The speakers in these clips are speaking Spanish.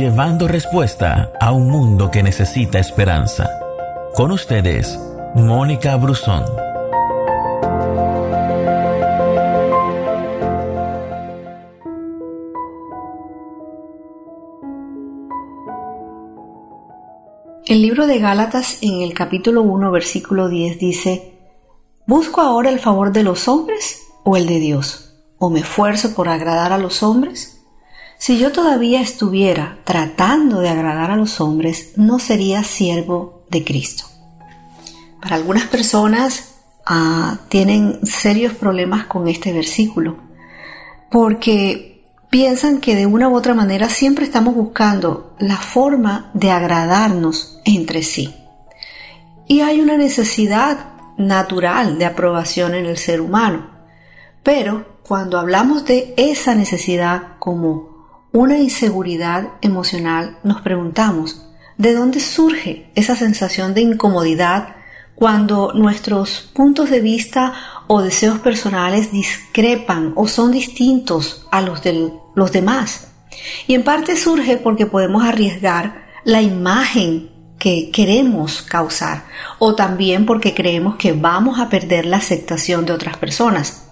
llevando respuesta a un mundo que necesita esperanza. Con ustedes, Mónica Brusón. El libro de Gálatas en el capítulo 1 versículo 10 dice, ¿Busco ahora el favor de los hombres o el de Dios? ¿O me esfuerzo por agradar a los hombres? Si yo todavía estuviera tratando de agradar a los hombres, no sería siervo de Cristo. Para algunas personas ah, tienen serios problemas con este versículo, porque piensan que de una u otra manera siempre estamos buscando la forma de agradarnos entre sí. Y hay una necesidad natural de aprobación en el ser humano. Pero cuando hablamos de esa necesidad como una inseguridad emocional, nos preguntamos, ¿de dónde surge esa sensación de incomodidad cuando nuestros puntos de vista o deseos personales discrepan o son distintos a los de los demás? Y en parte surge porque podemos arriesgar la imagen que queremos causar o también porque creemos que vamos a perder la aceptación de otras personas.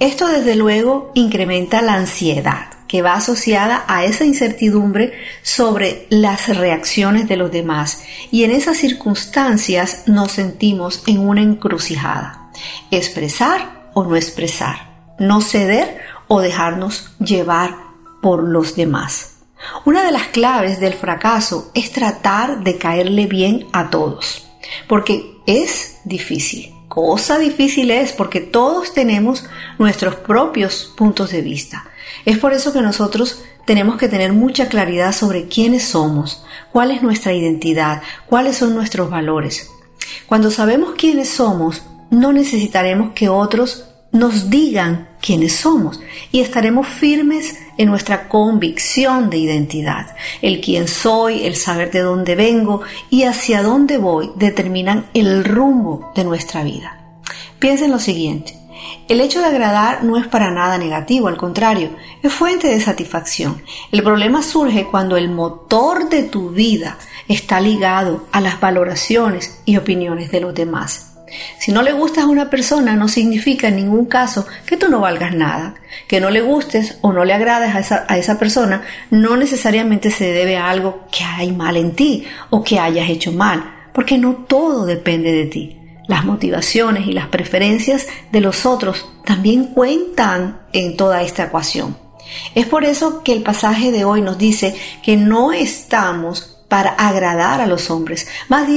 Esto desde luego incrementa la ansiedad que va asociada a esa incertidumbre sobre las reacciones de los demás y en esas circunstancias nos sentimos en una encrucijada. Expresar o no expresar, no ceder o dejarnos llevar por los demás. Una de las claves del fracaso es tratar de caerle bien a todos, porque es difícil. Cosa difícil es porque todos tenemos nuestros propios puntos de vista. Es por eso que nosotros tenemos que tener mucha claridad sobre quiénes somos, cuál es nuestra identidad, cuáles son nuestros valores. Cuando sabemos quiénes somos, no necesitaremos que otros nos digan quiénes somos y estaremos firmes en nuestra convicción de identidad. El quién soy, el saber de dónde vengo y hacia dónde voy determinan el rumbo de nuestra vida. Piensen lo siguiente. El hecho de agradar no es para nada negativo, al contrario, es fuente de satisfacción. El problema surge cuando el motor de tu vida está ligado a las valoraciones y opiniones de los demás. Si no le gustas a una persona no significa en ningún caso que tú no valgas nada. Que no le gustes o no le agrades a esa, a esa persona no necesariamente se debe a algo que hay mal en ti o que hayas hecho mal, porque no todo depende de ti. Las motivaciones y las preferencias de los otros también cuentan en toda esta ecuación. Es por eso que el pasaje de hoy nos dice que no estamos para agradar a los hombres. Más,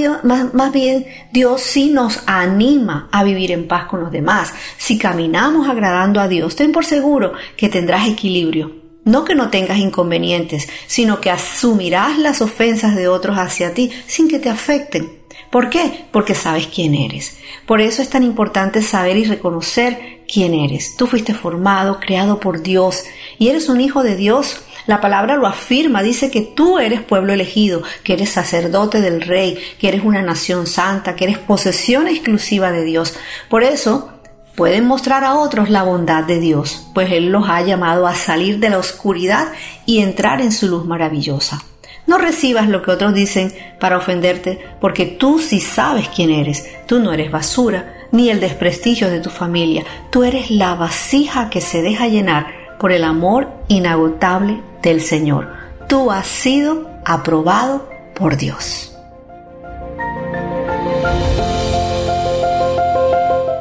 bien, Dios sí nos anima a vivir en paz con los demás. Si caminamos agradando a Dios, ten por seguro que tendrás equilibrio. No que no tengas inconvenientes, sino que asumirás las ofensas de otros hacia ti sin que te afecten. ¿Por qué? Porque sabes quién eres. Por eso es tan importante saber y reconocer quién eres. Tú fuiste formado, creado por Dios y eres un hijo de Dios la palabra lo afirma, dice que tú eres pueblo elegido, que eres sacerdote del rey, que eres una nación santa, que eres posesión exclusiva de Dios. Por eso, pueden mostrar a otros la bondad de Dios, pues Él los ha llamado a salir de la oscuridad y entrar en su luz maravillosa. No recibas lo que otros dicen para ofenderte, porque tú sí sabes quién eres. Tú no eres basura, ni el desprestigio de tu familia. Tú eres la vasija que se deja llenar por el amor inagotable del Señor. Tú has sido aprobado por Dios.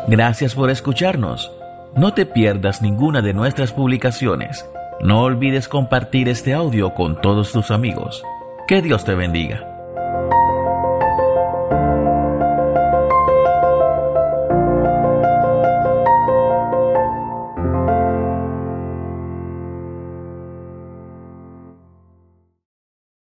Gracias por escucharnos. No te pierdas ninguna de nuestras publicaciones. No olvides compartir este audio con todos tus amigos. Que Dios te bendiga.